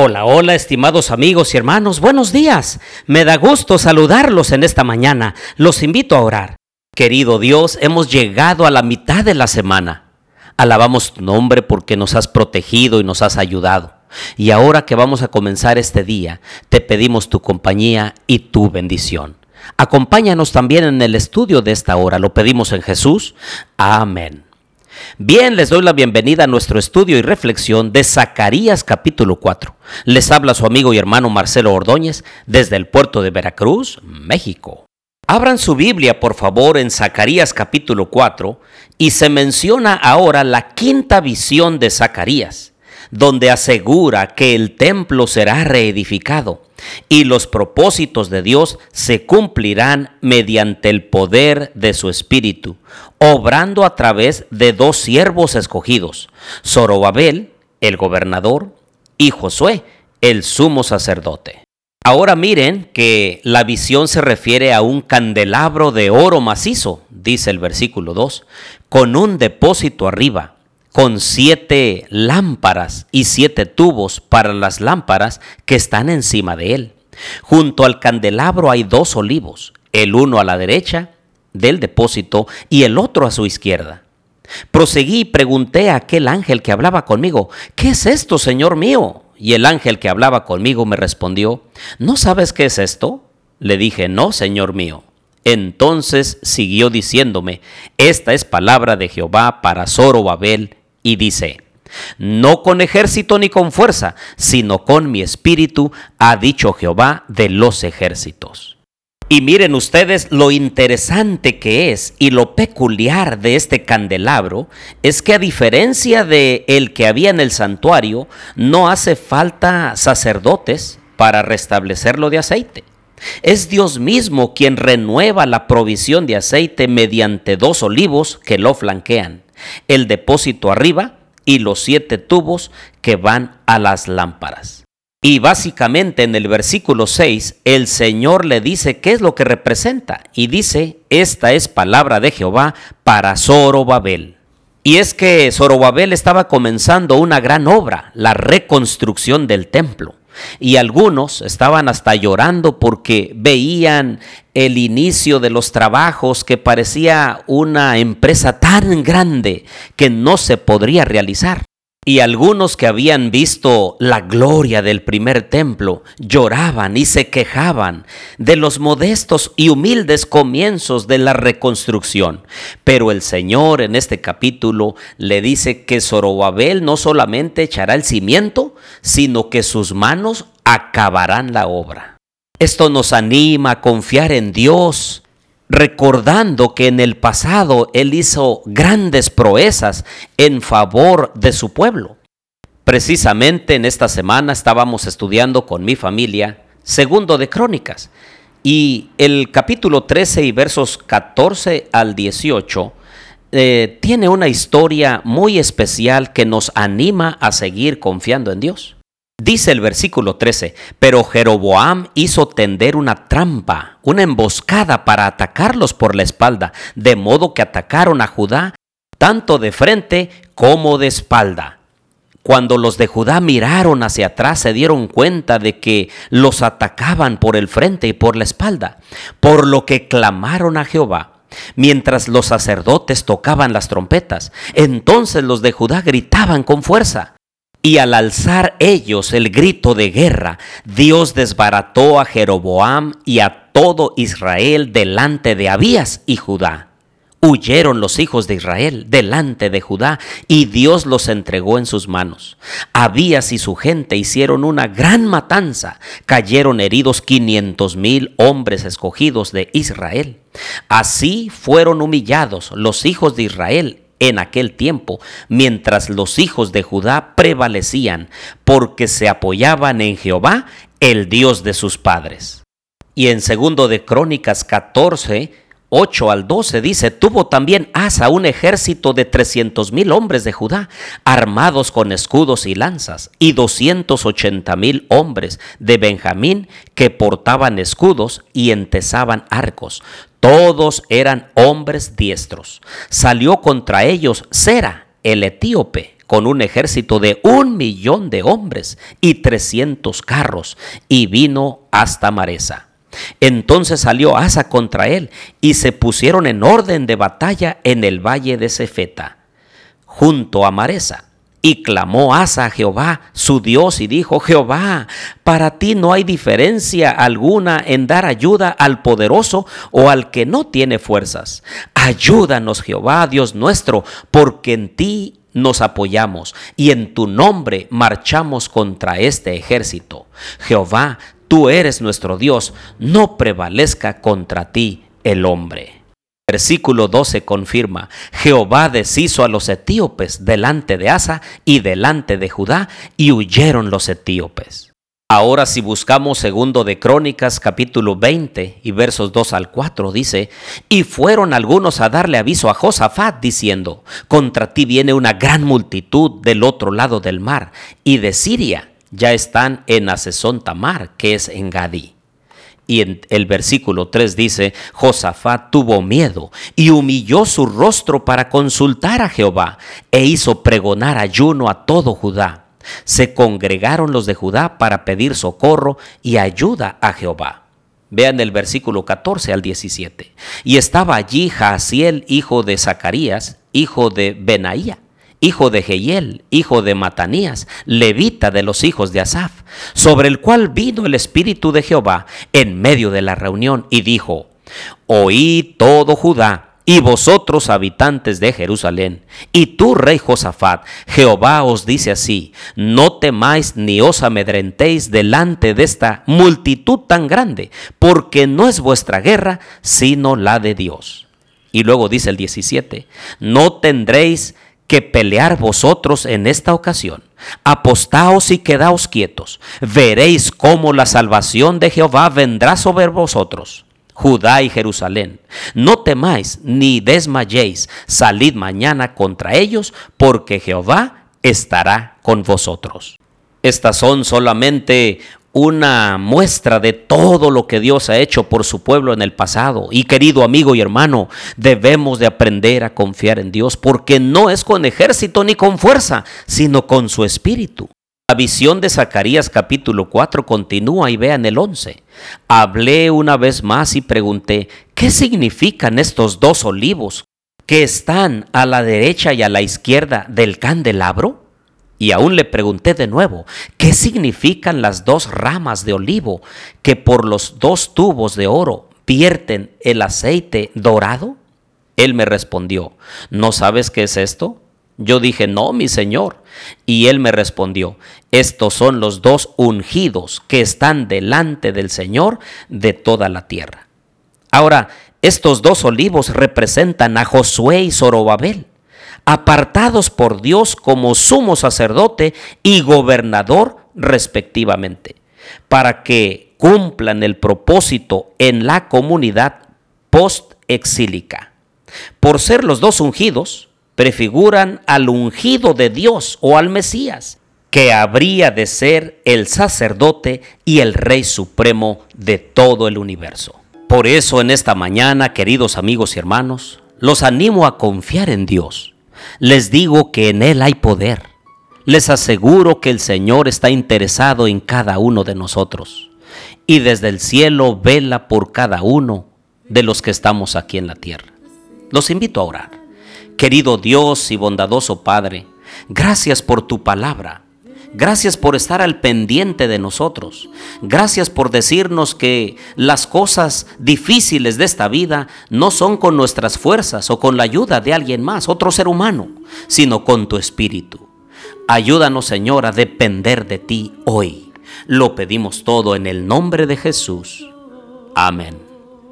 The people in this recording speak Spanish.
Hola, hola, estimados amigos y hermanos, buenos días. Me da gusto saludarlos en esta mañana. Los invito a orar. Querido Dios, hemos llegado a la mitad de la semana. Alabamos tu nombre porque nos has protegido y nos has ayudado. Y ahora que vamos a comenzar este día, te pedimos tu compañía y tu bendición. Acompáñanos también en el estudio de esta hora. Lo pedimos en Jesús. Amén. Bien, les doy la bienvenida a nuestro estudio y reflexión de Zacarías capítulo 4. Les habla su amigo y hermano Marcelo Ordóñez desde el puerto de Veracruz, México. Abran su Biblia, por favor, en Zacarías capítulo 4 y se menciona ahora la quinta visión de Zacarías, donde asegura que el templo será reedificado y los propósitos de Dios se cumplirán mediante el poder de su Espíritu, obrando a través de dos siervos escogidos, Zorobabel, el gobernador, y Josué, el sumo sacerdote. Ahora miren que la visión se refiere a un candelabro de oro macizo, dice el versículo 2, con un depósito arriba, con siete lámparas y siete tubos para las lámparas que están encima de él. Junto al candelabro hay dos olivos, el uno a la derecha del depósito y el otro a su izquierda. Proseguí y pregunté a aquel ángel que hablaba conmigo, ¿qué es esto, Señor mío? Y el ángel que hablaba conmigo me respondió, ¿no sabes qué es esto? Le dije, no, Señor mío. Entonces siguió diciéndome, esta es palabra de Jehová para Zorobabel, y dice, no con ejército ni con fuerza, sino con mi espíritu, ha dicho Jehová de los ejércitos. Y miren ustedes lo interesante que es y lo peculiar de este candelabro es que a diferencia de el que había en el santuario, no hace falta sacerdotes para restablecerlo de aceite. Es Dios mismo quien renueva la provisión de aceite mediante dos olivos que lo flanquean, el depósito arriba y los siete tubos que van a las lámparas. Y básicamente en el versículo 6 el Señor le dice qué es lo que representa y dice, esta es palabra de Jehová para Zorobabel. Y es que Zorobabel estaba comenzando una gran obra, la reconstrucción del templo. Y algunos estaban hasta llorando porque veían el inicio de los trabajos que parecía una empresa tan grande que no se podría realizar. Y algunos que habían visto la gloria del primer templo lloraban y se quejaban de los modestos y humildes comienzos de la reconstrucción. Pero el Señor en este capítulo le dice que Zorobabel no solamente echará el cimiento, sino que sus manos acabarán la obra. Esto nos anima a confiar en Dios, recordando que en el pasado Él hizo grandes proezas en favor de su pueblo. Precisamente en esta semana estábamos estudiando con mi familia segundo de Crónicas y el capítulo 13 y versos 14 al 18 eh, tiene una historia muy especial que nos anima a seguir confiando en Dios. Dice el versículo 13, pero Jeroboam hizo tender una trampa, una emboscada para atacarlos por la espalda, de modo que atacaron a Judá tanto de frente como de espalda. Cuando los de Judá miraron hacia atrás se dieron cuenta de que los atacaban por el frente y por la espalda, por lo que clamaron a Jehová mientras los sacerdotes tocaban las trompetas. Entonces los de Judá gritaban con fuerza. Y al alzar ellos el grito de guerra, Dios desbarató a Jeroboam y a todo Israel delante de Abías y Judá. Huyeron los hijos de Israel delante de Judá y Dios los entregó en sus manos. Abías y su gente hicieron una gran matanza. Cayeron heridos quinientos mil hombres escogidos de Israel. Así fueron humillados los hijos de Israel en aquel tiempo, mientras los hijos de Judá prevalecían, porque se apoyaban en Jehová, el Dios de sus padres. Y en segundo de Crónicas 14, 8 al 12 dice, tuvo también Asa un ejército de 300 mil hombres de Judá, armados con escudos y lanzas, y 280 mil hombres de Benjamín que portaban escudos y entesaban arcos. Todos eran hombres diestros. Salió contra ellos Sera, el etíope, con un ejército de un millón de hombres y 300 carros, y vino hasta Maresa. Entonces salió Asa contra él y se pusieron en orden de batalla en el valle de Cefeta, junto a Maresa. Y clamó Asa a Jehová, su Dios, y dijo, Jehová, para ti no hay diferencia alguna en dar ayuda al poderoso o al que no tiene fuerzas. Ayúdanos, Jehová, Dios nuestro, porque en ti nos apoyamos y en tu nombre marchamos contra este ejército. Jehová, tú eres nuestro Dios, no prevalezca contra ti el hombre. Versículo 12 confirma, Jehová deshizo a los etíopes delante de Asa y delante de Judá, y huyeron los etíopes. Ahora si buscamos segundo de Crónicas capítulo 20 y versos 2 al 4 dice, y fueron algunos a darle aviso a Josafat diciendo, contra ti viene una gran multitud del otro lado del mar y de Siria ya están en Asesón Tamar, que es en Gadí. Y en el versículo 3 dice, Josafat tuvo miedo y humilló su rostro para consultar a Jehová e hizo pregonar ayuno a todo Judá. Se congregaron los de Judá para pedir socorro y ayuda a Jehová. Vean el versículo 14 al 17. Y estaba allí Jaasiel, hijo de Zacarías, hijo de Benaía hijo de Jehiel, hijo de Matanías, levita de los hijos de Asaf, sobre el cual vino el Espíritu de Jehová en medio de la reunión y dijo, Oí todo Judá y vosotros habitantes de Jerusalén, y tú, rey Josafat, Jehová os dice así, no temáis ni os amedrentéis delante de esta multitud tan grande, porque no es vuestra guerra, sino la de Dios. Y luego dice el 17, no tendréis que pelear vosotros en esta ocasión. Apostaos y quedaos quietos. Veréis cómo la salvación de Jehová vendrá sobre vosotros. Judá y Jerusalén. No temáis ni desmayéis. Salid mañana contra ellos, porque Jehová estará con vosotros. Estas son solamente una muestra de todo lo que Dios ha hecho por su pueblo en el pasado. Y querido amigo y hermano, debemos de aprender a confiar en Dios porque no es con ejército ni con fuerza, sino con su espíritu. La visión de Zacarías capítulo 4 continúa y vean el 11. Hablé una vez más y pregunté, ¿qué significan estos dos olivos que están a la derecha y a la izquierda del candelabro? Y aún le pregunté de nuevo, ¿qué significan las dos ramas de olivo que por los dos tubos de oro vierten el aceite dorado? Él me respondió, ¿no sabes qué es esto? Yo dije, no, mi señor. Y él me respondió, estos son los dos ungidos que están delante del Señor de toda la tierra. Ahora, estos dos olivos representan a Josué y Zorobabel apartados por Dios como sumo sacerdote y gobernador respectivamente, para que cumplan el propósito en la comunidad post-exílica. Por ser los dos ungidos, prefiguran al ungido de Dios o al Mesías, que habría de ser el sacerdote y el rey supremo de todo el universo. Por eso en esta mañana, queridos amigos y hermanos, los animo a confiar en Dios les digo que en Él hay poder. Les aseguro que el Señor está interesado en cada uno de nosotros y desde el cielo vela por cada uno de los que estamos aquí en la tierra. Los invito a orar. Querido Dios y bondadoso Padre, gracias por tu palabra Gracias por estar al pendiente de nosotros. Gracias por decirnos que las cosas difíciles de esta vida no son con nuestras fuerzas o con la ayuda de alguien más, otro ser humano, sino con tu espíritu. Ayúdanos, Señor, a depender de ti hoy. Lo pedimos todo en el nombre de Jesús. Amén.